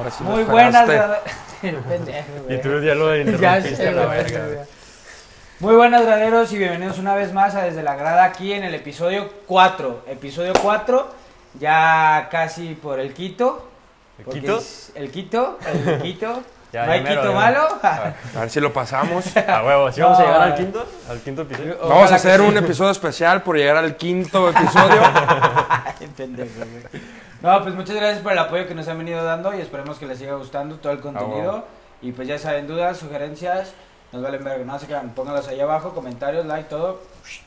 Ahora sí me Muy buenas. Y tú ya lo interrumpiste la verga. güey. Muy buenas graderos y bienvenidos una vez más a Desde la Grada aquí en el episodio 4. Episodio 4, ya casi por el Quito. ¿El porque Quito? es El Quito, el Quito. Ya, no hay mero, Quito ya. malo. A ver si lo pasamos. A huevo, ¿sí vamos a llegar al quinto? ¿Al quinto episodio? Ojalá Vamos a que hacer sí. un episodio especial por llegar al quinto episodio. Ay, pendejo, güey. No, pues muchas gracias por el apoyo que nos han venido dando y esperemos que les siga gustando todo el contenido. huevo. Y pues ya saben, dudas, sugerencias, nos valen verga, no se quedan, pónganlos ahí abajo, comentarios, like, todo.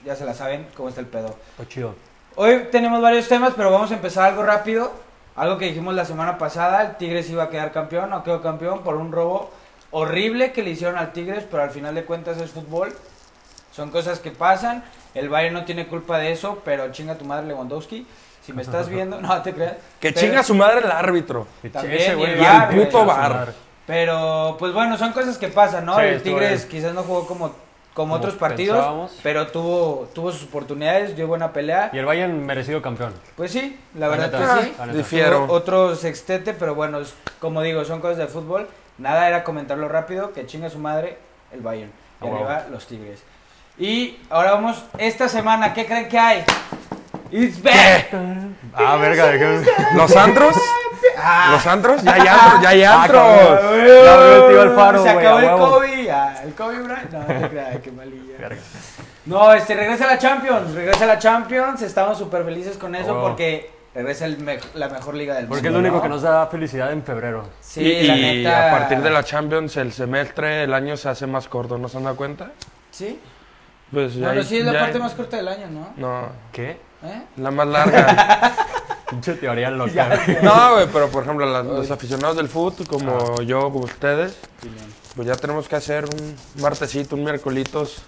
Ya se la saben cómo está el pedo. Oh, chido. Hoy tenemos varios temas, pero vamos a empezar algo rápido. Algo que dijimos la semana pasada, el Tigres iba a quedar campeón, no quedó campeón por un robo horrible que le hicieron al Tigres, pero al final de cuentas es fútbol. Son cosas que pasan. El Bayern no tiene culpa de eso, pero chinga tu madre Lewandowski. Si me estás viendo, no te creas. Que Pero- chinga su madre el árbitro. También, Ese y el a puto madre. Pero, pues bueno, son cosas que pasan, ¿no? Sí, el Tigres quizás no jugó como, como Como otros partidos, pensábamos. pero tuvo, tuvo sus oportunidades, dio buena pelea. Y el Bayern merecido campeón. Pues sí, la verdad que sí. neta. Difiero. Otro sextete, pero bueno, es- como digo, son cosas de fútbol. Nada era comentarlo rápido, que chinga su madre el Bayern. Y Ah, huevo. arriba los Tigres. Y ahora vamos, esta semana, ¿qué creen que hay? It's back. Ah, verga, ¿de qué? ¿Los antros? Ah. ¿Los antros? Ya hay antros, ya hay Ah, antros. cabrón. Ya abrió el tío Alfaro, Se acabó el huevo. COVID. ah, el COVID, Brian. No, no creas, qué malilla. Verga. No, este, regresa la Champions, regresa la Champions, estamos súper felices con eso huevo. porque regresa el me- la mejor liga del Porque es mundo. lo único ¿no? que nos da felicidad en febrero. Sí, y la y neta. a partir de la Champions, el semestre, el año se hace más corto, ¿no se han dado cuenta? Sí, Pues ya bueno, hay- sí, es la ya parte hay- más corta del año, ¿no? No, ¿Qué? ¿Eh? la más larga. Pinche teoría loca. No, güey, pero por ejemplo, las- los aficionados del fútbol, como yo, como ustedes, pues ya tenemos que hacer un martesito, un miércolitos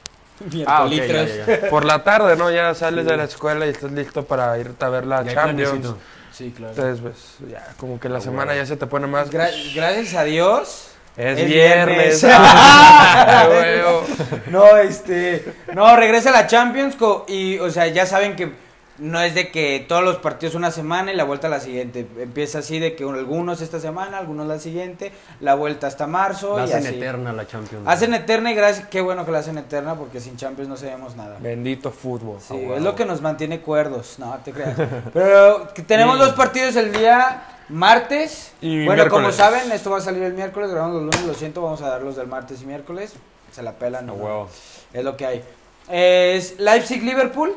Ah, ok, ya, Miércoles. ya, ya. por la tarde, ¿no? Ya sales de la escuela y estás listo para irte a ver la Ya Champions. Sí, claro. Entonces, pues, ya, como que la Ah, semana bueno. ya se te pone más. Gra- gracias a Dios. Es, es viernes. Ah. No, este. No, regresa la Champions co- y, o sea, ya saben que no es de que todos los partidos una semana y la vuelta a la siguiente. Empieza así de que algunos esta semana, algunos la siguiente, la vuelta hasta marzo La y hacen así. eterna la Champions. Hacen eterna y gracias, qué bueno que la hacen eterna porque sin Champions no sabemos nada. Bendito fútbol. Sí, Ah, es lo que nos mantiene cuerdos, no te creas. Pero tenemos dos partidos el día martes. Y bueno, como saben, esto va a salir el miércoles, grabamos los lunes, lo siento, vamos a dar los del martes y miércoles. Se la pelan, ¿no? huevo. es lo que hay. Es Leipzig-Liverpool.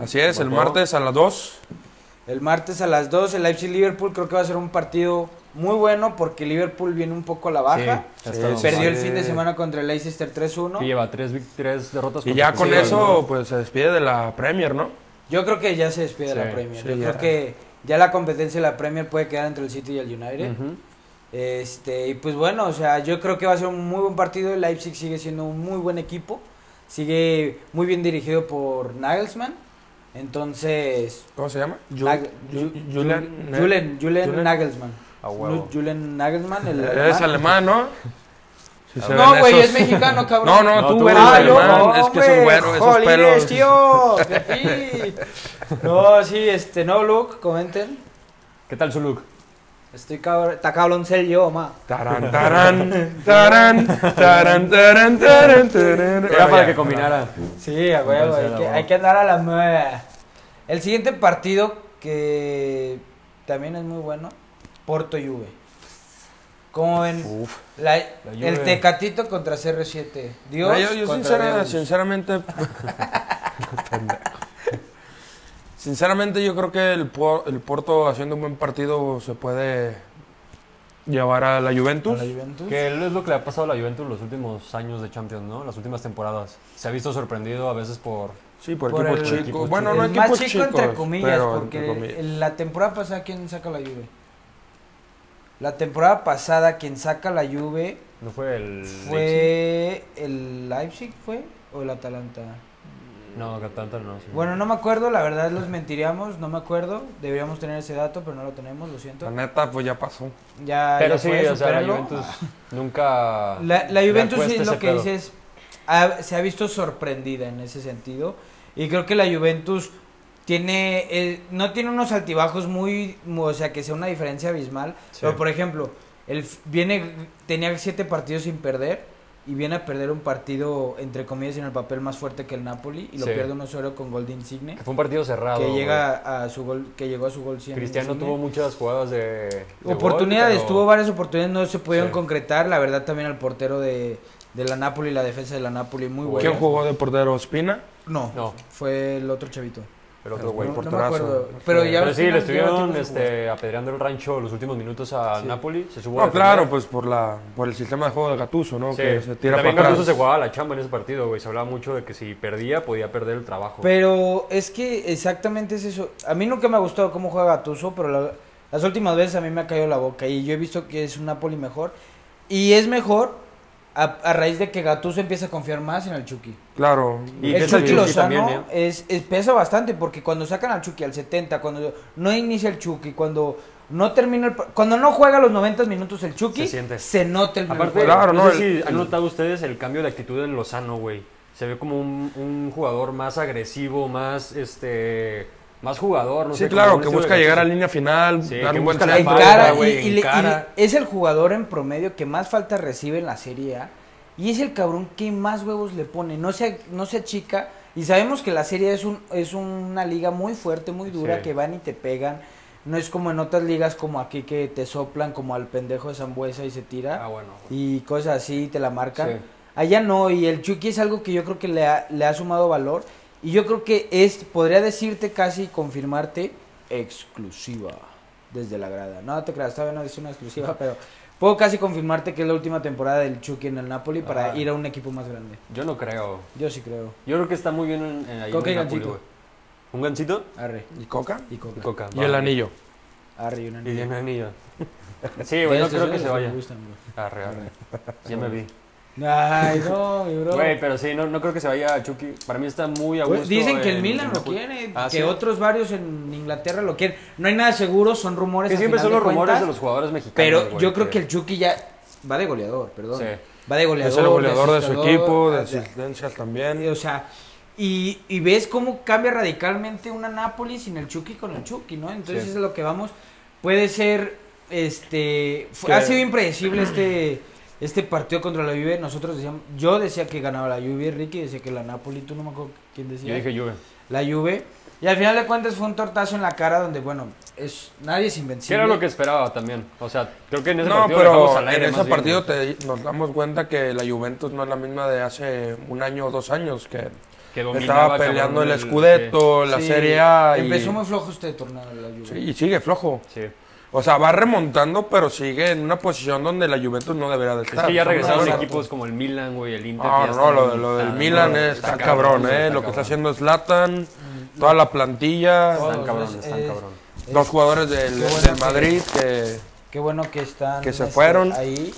Así es, el martes a las 2. El martes a las 2, el Leipzig-Liverpool creo que va a ser un partido muy bueno porque Liverpool viene un poco a la baja. Sí, Sí, Perdió el fin de semana contra el Leicester Que 3-1. lleva tres, tres derrotas. Y ya con eso, ¿no? pues se despide de la Premier, ¿no? Yo creo que ya se despide Sí, la Premier. sí, Yo ya. creo que ya la competencia de la Premier puede quedar entre el City y el United. Este, y pues bueno, o sea, yo creo que va a ser un muy buen partido. El Leipzig sigue siendo un muy buen equipo. Sigue muy bien dirigido por Nagelsmann. Entonces, ¿Cómo se llama? Ju- Nag- Ju- Ju- Julian. Julian, Julian Julian- Nagelsmann. Huevo. Julian Nagelsmann, el Es alemán, ¿no? Si No, güey, esos- es mexicano, cabrón. No, no, No, tú, tú, eres ah, alemán. es que es un güero, esos pelos. tío. No, sí, este, no, Luke, comenten. ¿Qué tal su look? Estoy cabrón, está cabrón ser yo, ma. Tarán, tarán, tarán, tarán, tarán, tarán, tarán. Era para que combinara. Sí, a huevo, hay que, huevo. hay que andar a la moda. El siguiente partido que también es muy bueno, Porto Juve. ¿Cómo ven? Uf. La- La Juve. el Tecatito contra CR7. Dios No, yo, yo contra sincera- Deus. sinceramente. Sinceramente, yo creo que el, Por- el Porto haciendo un buen partido se puede llevar a la ¿A Juventus. la Juventus? Que es lo que le ha pasado a la Juventus los últimos años de Champions, ¿no? Las últimas temporadas. Se ha visto sorprendido a veces por... Sí, por, Por equipos el- chicos. equipos bueno, no equipos más chico chicos. entre comillas, pero porque entre comillas. la temporada pasada, ¿quién saca la Juve? La temporada pasada, quien saca la Juve No fue el... Leipzig? fue el Leipzig, ¿fue? ¿O el Atalanta? No, Atalanta no. sí. Bueno, no me acuerdo, la verdad los mentiríamos, no me acuerdo. Deberíamos tener ese dato, pero no lo tenemos, lo siento. La neta, pues ya pasó. Ya, Pero ya sí, fue, o sea, la. Juventus nunca... La, la Juventus sí lo que pedo. dices, ha- se ha visto sorprendida en ese sentido. Y creo que la Juventus tiene, eh, no tiene unos altibajos muy, mu- o sea, que sea una diferencia abismal. Sí. Pero por ejemplo, el, f- viene, tenía siete partidos sin perder y viene a perder un partido, entre comillas, en el papel más fuerte que el Napoli y lo Sí. pierde 1-0 con gol de Insigne. Que fue un partido cerrado. Que llega a su gol, que llegó a su gol 100. Cristiano Insigne. tuvo muchas jugadas de. de gol, Oportunidades, pero- tuvo varias oportunidades, no se pudieron Sí. concretar. La verdad, también al portero de, de la Napoli, la defensa de la Napoli, muy buena. ¿Quién jugó de portero? ¿Espina? No, No. fue el otro chavito. El otro güey. No, no porterazo. acuerdo. Pero ya Pero sí, le estuvieron jugar. este, apedreando el rancho los últimos minutos a Sí. Napoli. Se subo a No, claro, pues por la por el sistema de juego de Gatuso, ¿no? Sí. Que se tira También para Gattuso atrás. se jugaba la chamba en ese partido, güey. Se hablaba mucho de que si perdía, podía perder el trabajo. Pero es que exactamente es eso. A mí nunca me ha gustado cómo juega Gattuso, pero la- las últimas veces a mí me ha caído la boca y yo he visto que es un Napoli mejor. Y es mejor a, a raíz de que Gattuso empieza a confiar más en el Chucky. Claro. Y el Chucky Chucky Lozano también, ¿eh? es, es- pesa bastante porque cuando sacan al Chucky al 70, cuando no inicia el Chucky, cuando no termina el, cuando no juega los 90 minutos el Chucky, Se siente. nota el Aparte, juego. Claro, no, no, sé el- si han notado ustedes el cambio de actitud en Lozano, güey. Se ve como un, un jugador más agresivo, más este más jugador, no Sí, sé. claro, que busca llegar a línea final, Sí, dar un buen la y, le- y le- es el jugador en promedio que más falta recibe en la Serie A y es el cabrón que más huevos le pone, no se, no se achica y sabemos que la Serie A es, un, es una liga muy fuerte, muy dura, Sí. que van y te pegan, no es como en otras ligas como aquí que te soplan como al pendejo de Zambuesa y se tira Ah, bueno. y cosas así te la marcan. Allá no, y el Chucky es algo que yo creo que le ha, le ha sumado valor. Y yo creo que es, podría decirte casi, confirmarte, exclusiva desde la grada. No te creas, todavía no es una exclusiva, pero puedo casi confirmarte que es la última temporada del Chucky en el Napoli para Ah. ir a un equipo más grande. Yo no creo. Yo sí creo. Yo creo que está muy bien en, en, ahí Coca en y Napoli, gancito. güey. ¿Un gancito? Arre. ¿Y Coca? Y Coca. Y coca. Y el anillo. Arre y una Y niña. un anillo. Sí, güey, no creo que se me vaya. gustan, bro. Arre, arre. Ya me vi. Ay, no, mi bro. Güey, pero sí, no, no creo que se vaya a Chucky. Para mí está muy a gusto. Pues dicen que el en- Milan en lo quiere, Ah, que ¿sí? otros varios en Inglaterra lo quieren. No hay nada seguro, son rumores. Que siempre son los de rumores cuentas, de los jugadores mexicanos. Pero güey, yo creo que el Chucky ya va de goleador, perdón. Sí. Va de goleador. Es el goleador de su equipo, de asistencias también. O sea, y, y ves cómo cambia radicalmente una Napoli sin el Chucky con el Chucky, ¿no? Entonces Sí. es a lo que vamos. Puede ser, este, ha sido impredecible este, este partido contra la Juve. Nosotros decíamos, yo decía que ganaba la Juve, Ricky decía que la Napoli, tú no me acuerdo quién decía. Yo dije Juve. la Juve. Y al final de cuentas fue un tortazo en la cara donde, bueno, es nadie es Que invencible. era lo que esperaba también. O sea, creo que en ese No, partido pero al aire en ese partido te- nos damos cuenta que la Juventus no es la misma de hace un año o dos años, que Que estaba peleando el el- Scudetto, la Sí, Serie A y, Empezó muy flojo este torneo la Juve. sí, y sigue flojo. Sí. O sea, va remontando, pero sigue en una posición donde la Juventus no debería de Es estar. que ya regresaron equipos como el Milan, güey, el Inter. No, que ya no, lo, lo del Milan no, es, está, cabrón, ¿eh? está Lo que está haciendo Zlatan, toda la plantilla. Están cabrón, Es- están es- cabrón. dos jugadores del, bueno del que- Madrid que... Qué bueno que están Que se este, fueron. ahí.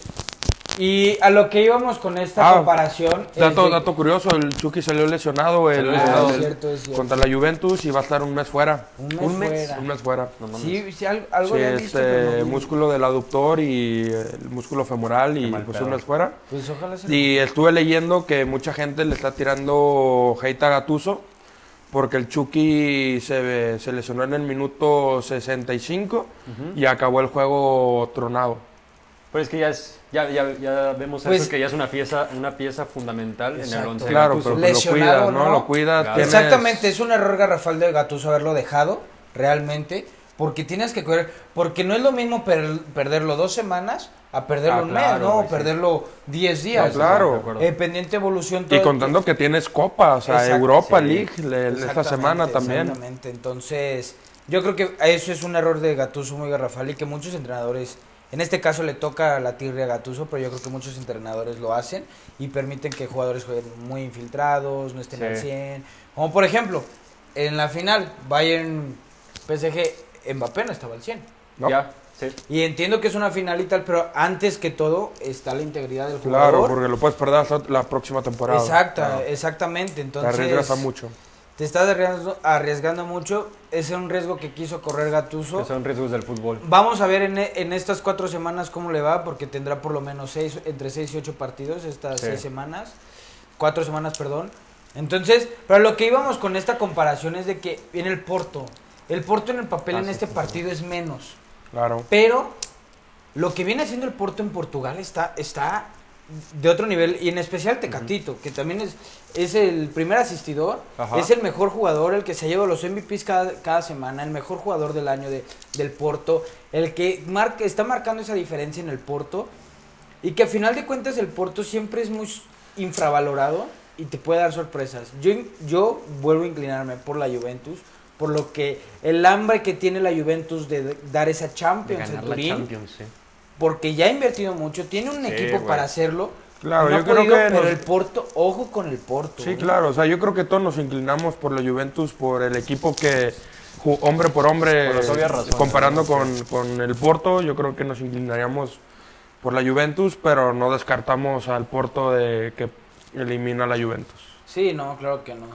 Y a lo que íbamos con esta Ah, comparación. es Dato, de- dato curioso, el Chucky salió lesionado el, Salió lesionado. es el- cierto, es cierto. contra la Juventus y va a estar un mes fuera. Un mes, un mes, fuera. Un mes fuera. No. Sí, sí, al- algo Sí, visto, este pero no vi. músculo del aductor y el músculo femoral y pues pedo. un mes fuera. Pues ojalá se Y estuve leyendo que mucha gente le está tirando hate a Gattuso porque el Chucky se, se lesionó en el minuto 65 Ujú. y acabó el juego tronado. Pero es que ya es, ya, ya, ya vemos Pues- eso, que ya es una pieza, una pieza fundamental en el once Claro, pero que lo Lesionado, cuidas, ¿no? ¿no? Lo cuidas. Claro. tienes- Exactamente, es un error garrafal de Gattuso haberlo dejado, realmente, porque tienes que correr, porque no es lo mismo per- perderlo dos semanas a perderlo Ah, un claro, mes, ¿no? sí. perderlo diez días. No, claro. Eh, pendiente evolución. Y contando que tienes Copa, o sea, Exacto, Europa sí. League le- esta semana también. Exactamente, entonces yo creo que eso es un error de Gattuso muy garrafal y que muchos entrenadores, en este caso le toca la tirria a Gattuso, pero yo creo que muchos entrenadores lo hacen y permiten que jugadores jueguen muy infiltrados, no estén Sí. al 100. Como por ejemplo, en la final, Bayern PSG, Mbappé no estaba al 100. ¿no? Ya, sí. Y entiendo que es una final y tal, pero antes que todo está la integridad del Claro, jugador. porque lo puedes perder hasta la próxima temporada. Exacta, Claro. exactamente. Te Entonces, arriesgas a mucho. Te estás arriesgando, arriesgando mucho. Ese es un riesgo que quiso correr Gatuso. Que son riesgos del fútbol. Vamos a ver en, en estas cuatro semanas cómo le va, porque tendrá por lo menos seis, entre seis y ocho partidos estas Sí. seis semanas. Cuatro semanas, perdón. Entonces, pero lo que íbamos con esta comparación es de que en el Porto, el Porto en el papel Ah, en sí, este sí, partido es menos. Claro. Pero lo que viene haciendo el Porto en Portugal está, está de otro nivel, y en especial Tecatito, que también es, es el primer asistidor, Ajá. es el mejor jugador, el que se lleva los MVPs cada, cada semana, el mejor jugador del año de, del Porto, el que marca, está marcando esa diferencia en el Porto, y que a final de cuentas el Porto siempre es muy infravalorado y te puede dar sorpresas. Yo, yo vuelvo a inclinarme por la Juventus, por lo que el hambre que tiene la Juventus de dar esa De Champions en ganar la Turín, Champions, sí. Porque ya ha invertido mucho, tiene un Sí, equipo güey. para hacerlo. Claro, no yo ha creo podido, que pero nos- el Porto, ojo con el Porto. Sí, claro, o sea, yo creo que todos nos inclinamos por la Juventus, por el equipo que, hombre por hombre, Por razones, comparando ¿no? con, con el Porto, yo creo que nos inclinaríamos por la Juventus, pero no descartamos al Porto de que elimina a la Juventus. Sí, no, claro que no.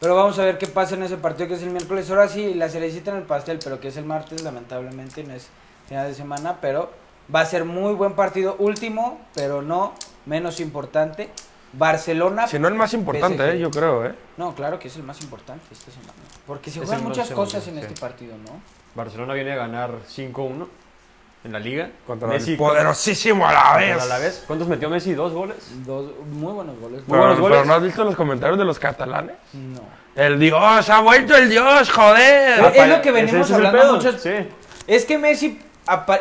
Pero vamos a ver qué pasa en ese partido que es el miércoles. Ahora sí, la cerecita en el pastel, pero que es el martes, lamentablemente, no es final de semana, pero va a ser muy buen partido. Último, pero no menos importante. Barcelona. Si no el más importante, eh, yo creo, ¿eh? No, claro que es el más importante esta semana. Porque se Es juegan muchas segundo, cosas en sí. este partido, ¿no? Barcelona viene a ganar 5-1 en la liga. Contra Messi el poderosísimo a la vez. Alavés. ¿Cuántos metió Messi? ¿Dos goles? Dos muy buenos goles. Muy Pero, buenos goles. pero no has visto los comentarios de los catalanes. No. El Dios, ha vuelto el Dios, joder. Es- es lo que venimos es hablando muchos- Sí. Es que Messi,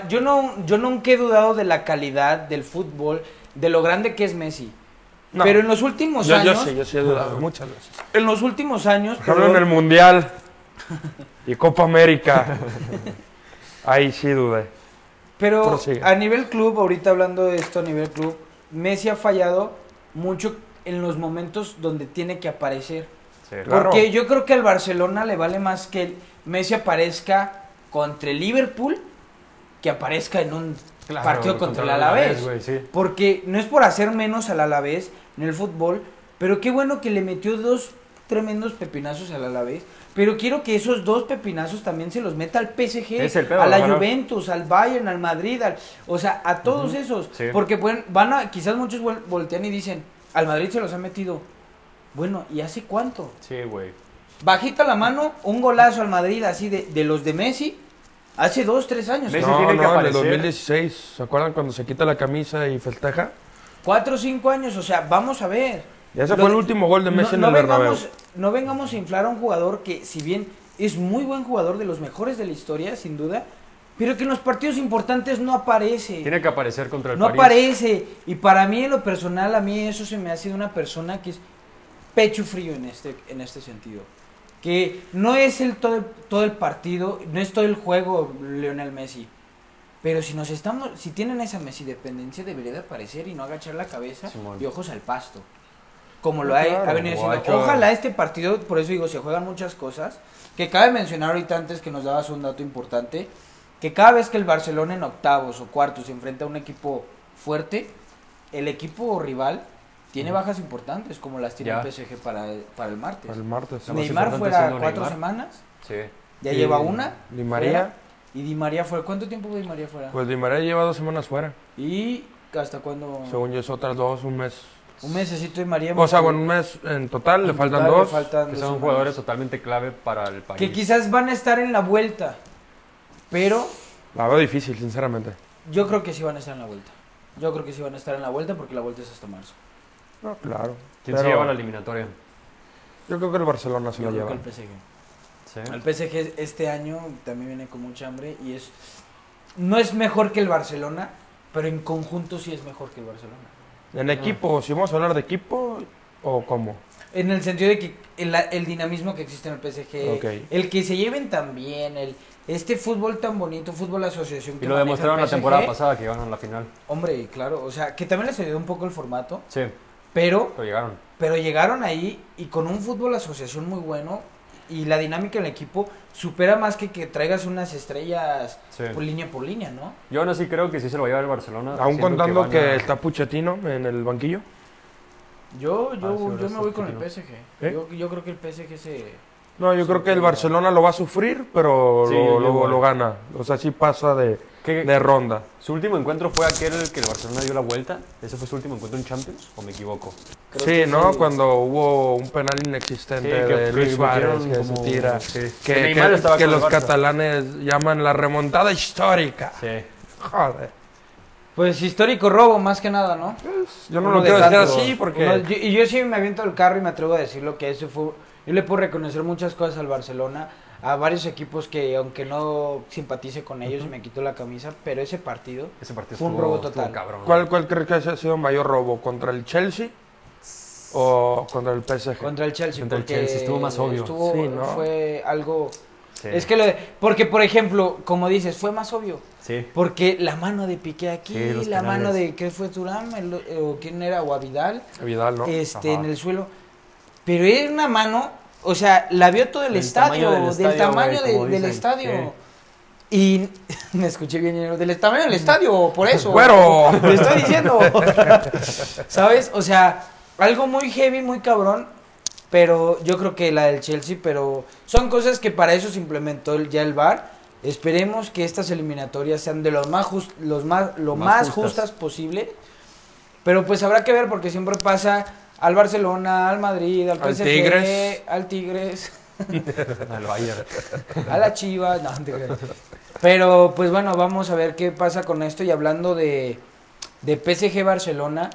yo no, yo nunca he dudado de la calidad del fútbol, de lo grande que es Messi. No. Pero en los últimos Yo, yo años, sí, yo sí he dudado muchas veces. en los últimos años, Por ejemplo, en el Mundial y Copa América. Ahí sí dudé. pero prosigue. a nivel club, ahorita hablando de esto a nivel club, Messi ha fallado mucho en los momentos donde tiene que aparecer. Sí. Claro. Porque yo creo que al Barcelona le vale más que Messi aparezca contra el Liverpool que aparezca en un Claro, partido contra, el Alavés. sí. Porque no es por hacer menos al Alavés en el fútbol, pero qué bueno que le metió dos tremendos pepinazos al Alavés. Pero quiero que esos dos pepinazos también se los meta al PSG, pedo, a la. Juventus, al Bayern, al Madrid, al- o sea, a todos esos. sí. Porque pueden- van a, quizás muchos vol- voltean y dicen, al Madrid se los ha metido. Bueno, ¿y hace cuánto? Sí, güey. Bajita la mano, un golazo al Madrid así de, de los de Messi, hace dos, tres años. Messi no, tiene que no, en el aparecer. 2016. ¿Se acuerdan cuando se quita la camisa y festeja? Cuatro o cinco años, o sea, vamos a ver. Y ese Lo fue el último gol de Messi no, en no el Bernabéu. vengamos, no vengamos a inflar a un jugador que, si bien es muy buen jugador, de los mejores de la historia, sin duda, pero que en los partidos importantes no aparece. Tiene que aparecer contra el no París. aparece. Y para mí, en lo personal, a mí eso se me ha sido una persona que es pecho frío en este, en este sentido. Que no es el todo, el todo el partido, no es todo el juego Lionel Messi. Pero si nos estamos, si tienen esa Messi dependencia, debería de aparecer y no agachar la cabeza Simón. y ojos al pasto. Como lo ha, claro, ha venido Ojalá este partido, por eso digo, se juegan muchas cosas. Que cabe mencionar ahorita antes que nos dabas un dato importante. Que cada vez que el Barcelona en octavos o cuartos se enfrenta a un equipo fuerte, el equipo rival tiene bajas importantes, como las tiene Ya. el PSG para, para el martes. Para el martes. Neymar fuera cuatro Neymar. semanas, Sí. ya Y lleva una. Di María. fuera, y Di María fuera. ¿Cuánto tiempo Di María fuera? Pues Di María lleva dos semanas fuera. y hasta cuándo. Según yo es otras dos, un mes. Un mesecito Di María. O sea, bueno, un mes en total, le faltan total le dos. faltan Que dos son semanas. jugadores totalmente clave para el país. Que quizás van a estar en la vuelta. Pero La veo difícil, sinceramente. yo creo que sí van a estar en la vuelta. Yo creo que sí van a estar en la vuelta porque la vuelta es hasta marzo. No, claro. ¿Quién se Pero lleva la eliminatoria? Yo creo que el Barcelona se Yo lo creo lleva. que el PSG. Sí. El PSG este año también viene con mucha hambre y es no es mejor que el Barcelona, pero en conjunto sí es mejor que el Barcelona. En equipo, si vamos a hablar de equipo, o cómo. En el sentido de que el, el dinamismo que existe en el PSG, Ok. el que se lleven tan bien, el este fútbol tan bonito, fútbol asociación que Y lo maneja demostraron la temporada pasada que a la final. Hombre, claro, o sea, que también les ayudó un poco el formato, Sí, pero pero llegaron. pero llegaron ahí y con un fútbol asociación muy bueno y la dinámica del equipo supera más que que traigas unas estrellas Sí. por línea por línea, ¿no? Yo aún así creo que sí se lo va a llevar el Barcelona. Aún contando que, a- está Puchetino en el banquillo. Yo, yo, Ah, yo me voy con el. PSG. ¿Eh? Yo, yo creo que el PSG se... No, yo creo que el Barcelona lo va a sufrir, pero Sí, lo, gana. O sea, sí pasa de, ¿Qué- de ronda. ¿Su último encuentro fue aquel que el Barcelona dio la vuelta? ¿Ese fue su último encuentro en Champions? ¿O me equivoco? creo Sí, que ¿no? sí. Cuando hubo un penal inexistente Sí, que- de que Luis Suárez metieron que se tira. sí. Que, Que que- que los catalanes llaman la remontada histórica. Sí. Joder. Pues histórico robo, más que nada, ¿no? Yo no Uno lo de quiero decir así porque... Uno- yo- y yo sí me aviento el carro y me atrevo a decirlo que ese fue... Yo le puedo reconocer muchas cosas al Barcelona, a varios equipos que aunque no simpatice con ellos y me quito la camisa, pero ese partido Ese partido Fue un estuvo- robo total. cabrón. ¿Cuál, ¿Cuál crees que haya sido mayor robo? ¿Contra el Chelsea o contra el PSG? contra el Chelsea, Contra el porque Chelsea, estuvo más obvio. estuvo- Sí, ¿no? Fue algo... Sí. Es que lo de... Porque, por ejemplo, como dices, fue más obvio. Sí. Porque la mano de Piqué aquí, Sí, la mano de... ¿Qué fue Turán? El- o quién era? O a Vidal. Vidal, ¿no? este, Ajá. en el suelo. Pero era una mano, o sea, la vio todo el estadio, tamaño del tamaño de- del estadio. Y me escuché bien, del tamaño del estadio, por eso. ¡Güero! Te estoy diciendo. ¿Sabes? O sea, algo muy heavy, muy cabrón. Pero yo creo que la del Chelsea, pero son cosas que para eso se implementó el- ya el VAR. Esperemos que estas eliminatorias sean de los más jus- los más lo Más más, justas. justas posible. Pero pues habrá que ver porque siempre pasa al Barcelona, al Madrid, al Al PSG, Tigres. al Tigres, Al Bayern. a la Chivas, no, no te creas. Pero pues bueno, vamos a ver qué pasa con esto y hablando de, de PSG Barcelona,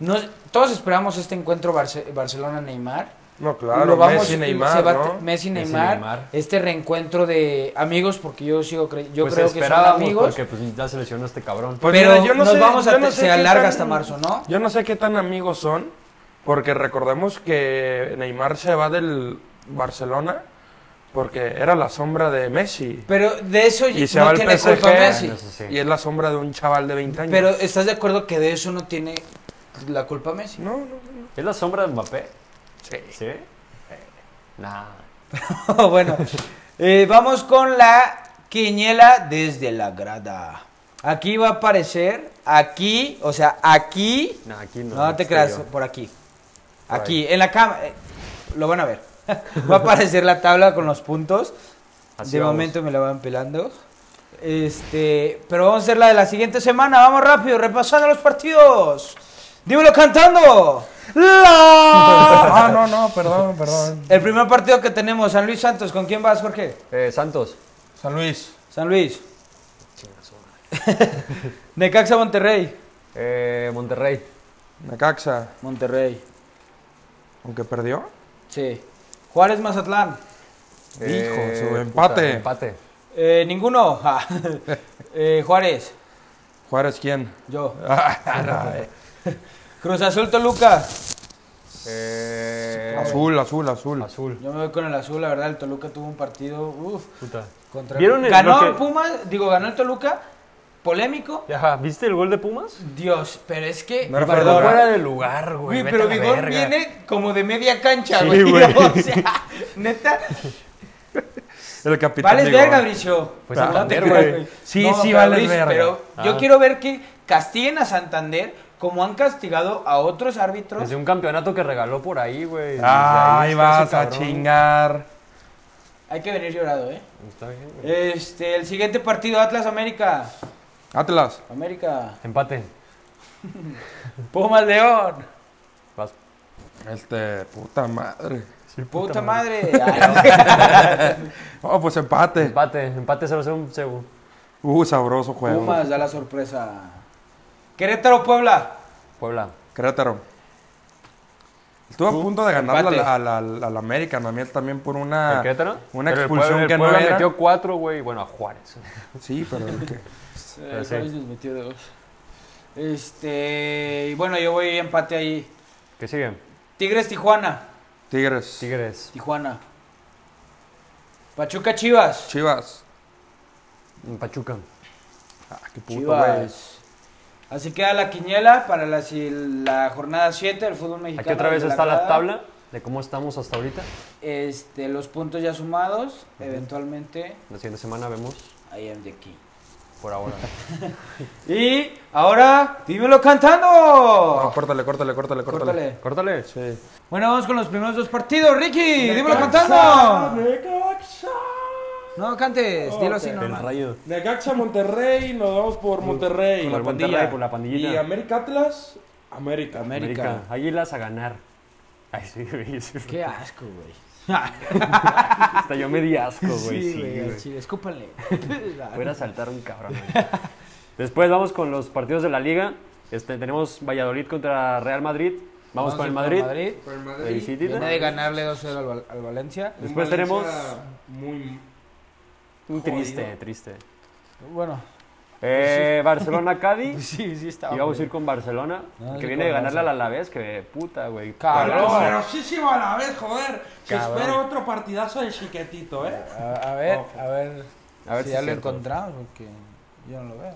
no, todos esperamos este encuentro Barce- Barcelona-Neymar. No, claro, Lo vamos- Messi, Neymar, va- ¿no? Messi, Messi, Neymar, este reencuentro de amigos porque yo sigo cre- yo Pues creo que son esperábamos amigos. porque pues ya se lesionó este cabrón. Pues pero mira, yo no nos sé- vamos a yo no sé se alarga tan- hasta marzo, ¿no? Yo no sé qué tan amigos son, porque recordemos que Neymar se va del Barcelona porque era la sombra de Messi. Pero de eso Y se no va tiene PSG. culpa Messi. Y es la sombra de un chaval de 20 años. Pero ¿estás de acuerdo que de eso no tiene la culpa Messi? No, no, no. ¿Es la sombra de Mbappé? Sí. ¿Sí? Nah. bueno, eh, vamos con la quiniela desde la grada. Aquí va a aparecer, aquí, o sea, aquí, Nah, aquí no. no, te creas, por aquí. Aquí, en la cámara, lo van a ver. va a aparecer la tabla con los puntos. Así de vamos. momento me la van pelando. Este, pero vamos a hacer la de la siguiente semana. Vamos rápido, repasando los partidos. Dímelo cantando. Ah, no, no, perdón, perdón. El primer partido que tenemos, San Luis Santos. ¿Con quién vas, Jorge? Eh, Santos. San Luis. San Luis. Necaxa Monterrey. Eh, Monterrey. Necaxa, Monterrey. Aunque perdió. Sí. Juárez Mazatlán. Hijo, su puta, empate. empate. Eh, ninguno. Ja. Eh, Juárez. Juárez, ¿quién? Yo. Ah, Cruz Azul Toluca. Eh, azul, azul, azul. Azul. Yo me voy con el azul, la verdad. El Toluca tuvo un partido. Uf. Puta. Contra ¿Vieron el- ganó que- el Pumas, digo, ganó el Toluca, polémico. Ajá, ¿viste el gol de Pumas? Dios, pero es que. No perdón, fuera de lugar, güey. Pero Vigor viene como de media cancha, Sí, güey. güey. O sea, neta. El capitán. Vales verga, Bricio. Pues Santander, creas, güey. Sí, No, sí, vales Bricio, verga. Pero yo Ah. quiero ver que castiguen a Santander como han castigado a otros árbitros. Desde un campeonato que regaló por ahí, güey. Ese vas a chingar. Hay que venir llorado, ¿eh? Está bien, güey. Este, el siguiente partido, Atlas América. Atlas. América. Empate. Pumas León. Vas. Este, puta madre. Puta madre. Ay, Oh, pues empate. Empate. Empate 0-0 Cebu. Uh, sabroso juego. Pumas da la sorpresa. Querétaro Puebla. Puebla. Querétaro. Estuvo a punto de ganar al, al, al, al América también, también por una, ¿El Querétaro? una Pero el expulsión Puebla- el que no era. metió cuatro, güey. Bueno, a Juárez. Sí, pero que- Eh, sí. Juárez nos metió dos. Este, y bueno, yo voy empate ahí. ¿Qué sigue? Tigres Tijuana. Tigres. Tigres. Tijuana. Pachuca Chivas. Chivas. Pachuca. Ah, qué puto, güey. Así queda la quiniela para la, la jornada 7 del fútbol mexicano. Aquí otra vez está la tabla de cómo estamos hasta ahorita. Este, los puntos ya sumados, eventualmente, La siguiente semana vemos I am the king. Por ahora. Y ahora, dímelo cantando. No, córtale, córtale, córtale, córtale. Córtale. Córtale. Sí. Bueno, vamos con los primeros dos partidos. Ricky, dímelo cantando. No cantes, dilo así El rayo. Necaxa Monterrey, nos vamos por Monterrey. Por la pandilla. pandilla. Por la pandillita. Y América Atlas, América. América. América. Águilas a ganar. Ay, sí, güey. sí. Qué asco, güey. Hasta yo me di asco, güey. Sí, Sí, güey, güey. sí, escúpale. Fuera a saltar un cabrón. güey. Después vamos con los partidos de la liga. Este, tenemos Valladolid contra Real Madrid. Vamos, con el Madrid. Madrid. Por el Madrid. Viene de ganarle 2-0 al, Val- al Valencia. Un Después Valencia tenemos- Muy... Muy Jodido. triste, triste. Bueno, Eh, Barcelona-Cádiz. sí, sí está. Y vamos a ir con Barcelona, No, que sí, viene con de ganarle Barça. al Alavés, que puta, güey. Cabrón. Poderosísimo a la vez, joder. Se Cabrón. espera otro partidazo del chiquetito, ¿eh? A, a ver, Ojo. a ver, A ver si si ya es lo cierto. encontramos, porque yo no lo veo.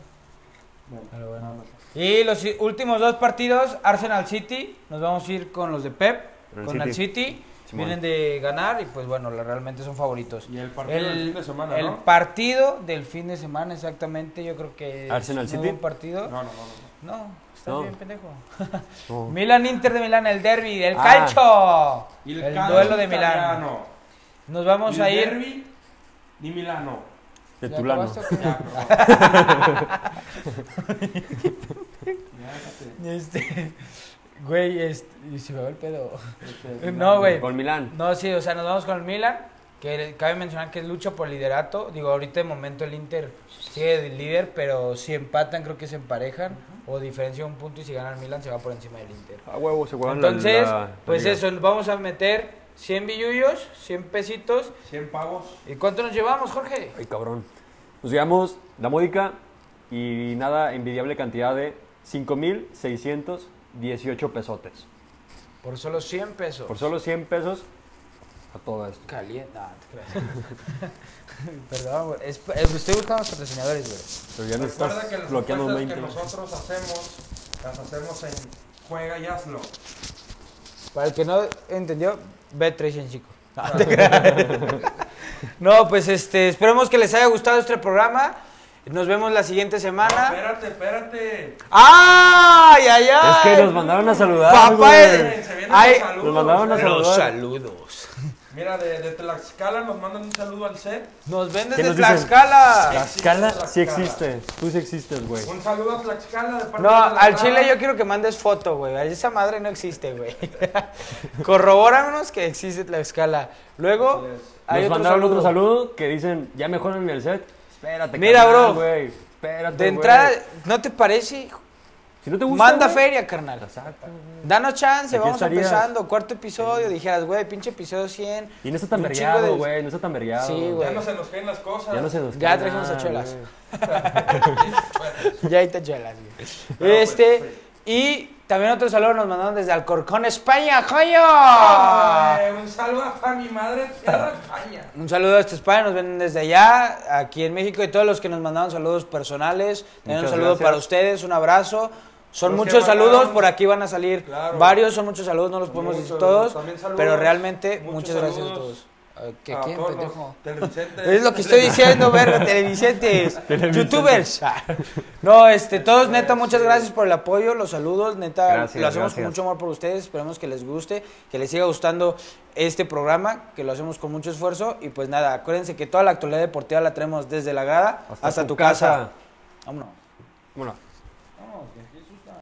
Pero bueno. Y los i- últimos dos partidos, Arsenal City, nos vamos a ir con los de Pep, El con el City. City. Simón. Vienen de ganar y pues bueno, la- realmente son favoritos. Y el partido del fin de semana, el ¿no? partido del fin de semana, exactamente, yo creo que es Arsenal un City. buen partido. No, no, no. no. No, está No. bien, pendejo. No. Milan Inter de Milán, el derby, el Ah. calcio. Y El, calcio duelo de Milán. italiano. Nos vamos Ni a ir. derbi, ni Milano. De ¿Ya Tulano. acabaste o qué? Ya, pero- Este, güey, este, y si me va el pedo. Este, No, güey. Con Milán. No, sí, o sea, nos vamos con el Milan, que cabe mencionar que es lucha por liderato. Digo, ahorita de momento el Inter sigue de líder, pero si empatan creo que se emparejan o diferencia un punto y si gana el Milan se va por encima del Inter. A huevo, se juegan la- Entonces, la- la pues liga. eso, vamos a meter 100 billullos, 100 pesitos. 100 pavos. ¿Y cuánto nos llevamos, Jorge? Ay, cabrón. Nos llevamos la módica y nada envidiable cantidad de 5,618 pesotes. Por solo 100 pesos. Por solo 100 pesos a todo esto. Caliente. Creas. Perdón, güey. Es- es- estoy buscando los patrocinadores, güey. Pero ya no Recuerda estás que las bloqueando apuestas 20. que nosotros hacemos, las hacemos en Juega y Hazlo. Para el que no entendió, B3 en chico. No, te creas. No, pues este, esperemos que les haya gustado este programa. Nos vemos la siguiente No, semana. espérate, espérate. ¡Ay, ay, ay! Es que nos mandaron a saludar. Papá, eh, Se vienen Ay, los saludos. nos mandaron a saludar. Los saludos. Mira, de, de Tlaxcala nos mandan un saludo al set. Nos ven ¿Qué desde nos? Tlaxcala. Tlaxcala Tlaxcala. sí existe. Tú sí existes, güey. Un saludo a Tlaxcala de parte No, de al chile yo quiero que mandes foto, güey. Esa madre no existe, güey. Corrobóranos que existe Tlaxcala. Luego, hay Nos otro mandaron saludo. otro saludo que dicen, ya mejoran el set. Espérate, Mira, carnal, bro. güey. Espérate, De entrada, ¿no te parece? Si no te gusta, Manda feria, carnal. Exacto. Danos chance, Aquí vamos estarías. empezando. Cuarto episodio, dijeras, güey, pinche episodio 100. Y no está tan vergueado, de- güey. No está tan vergueado. Sí, Ya güey. no se nos caen las cosas. Ya no se nos Ya cae trajimos nada, tachuelas. güey. Ya ahí te chelas, güey. Pero, Este, pues, y también otro saludo nos mandaron desde Alcorcón, España. Ay, un saludo a mi madre tierra España. Un saludo hasta España, nos ven desde allá, aquí en México, y todos los que nos mandaron saludos personales. También un saludo gracias. para ustedes, un abrazo. Son Los muchos saludos, mandaron- por aquí van a salir Claro. varios, son muchos saludos, no los podemos decir todos, pero realmente muchos muchas gracias a todos. Ah, ¿Qué, A quién, pendejo? Es lo que estoy diciendo, verga, televidentes, youtubers. No, este, todos, neta, muchas gracias por el apoyo, los saludos, neta, Gracias, lo hacemos con gracias. mucho amor por ustedes, esperemos que les guste, que les siga gustando este programa, que lo hacemos con mucho esfuerzo, y pues nada, acuérdense que toda la actualidad deportiva la traemos desde la grada hasta, tu casa. Vámonos. Bueno. Vámonos, güey.